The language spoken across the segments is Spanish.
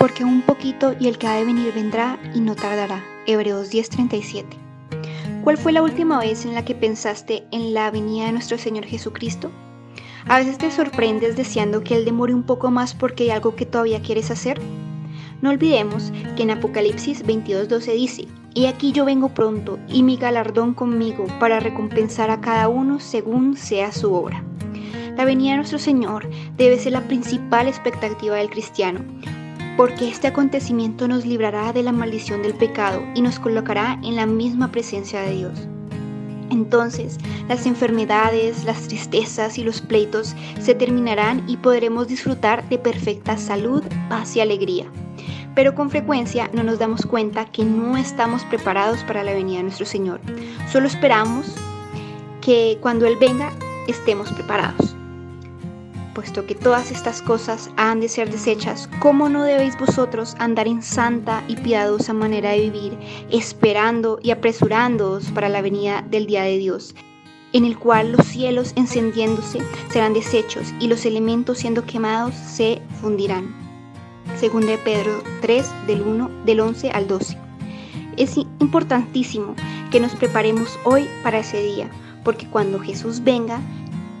porque un poquito y el que ha de venir vendrá y no tardará. Hebreos 10:37. ¿Cuál fue la última vez en la que pensaste en la venida de nuestro Señor Jesucristo? A veces te sorprendes deseando que Él demore un poco más porque hay algo que todavía quieres hacer. No olvidemos que en Apocalipsis 22:12 dice, Y aquí yo vengo pronto, y mi galardón conmigo, para recompensar a cada uno según sea su obra. La venida de nuestro Señor debe ser la principal expectativa del cristiano, porque este acontecimiento nos librará de la maldición del pecado y nos colocará en la misma presencia de Dios. Entonces las enfermedades, las tristezas y los pleitos se terminarán y podremos disfrutar de perfecta salud, paz y alegría. Pero con frecuencia no nos damos cuenta que no estamos preparados para la venida de nuestro Señor. Solo esperamos que cuando Él venga estemos preparados puesto que todas estas cosas han de ser desechas, ¿cómo no debéis vosotros andar en santa y piadosa manera de vivir, esperando y apresurándoos para la venida del día de Dios? en el cual los cielos encendiéndose serán deshechos y los elementos siendo quemados se fundirán. Según de Pedro 3 del 1 del 11 al 12. Es importantísimo que nos preparemos hoy para ese día, porque cuando Jesús venga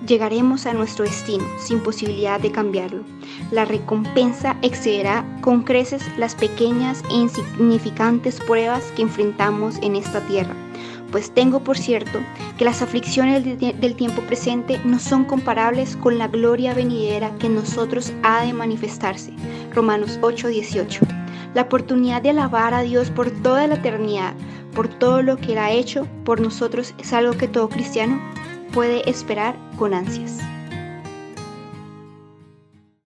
llegaremos a nuestro destino sin posibilidad de cambiarlo. La recompensa excederá con creces las pequeñas e insignificantes pruebas que enfrentamos en esta tierra, pues tengo por cierto que las aflicciones del tiempo presente no son comparables con la gloria venidera que en nosotros ha de manifestarse. Romanos 8:18. La oportunidad de alabar a Dios por toda la eternidad, por todo lo que Él ha hecho por nosotros, es algo que todo cristiano puede esperar con ansias.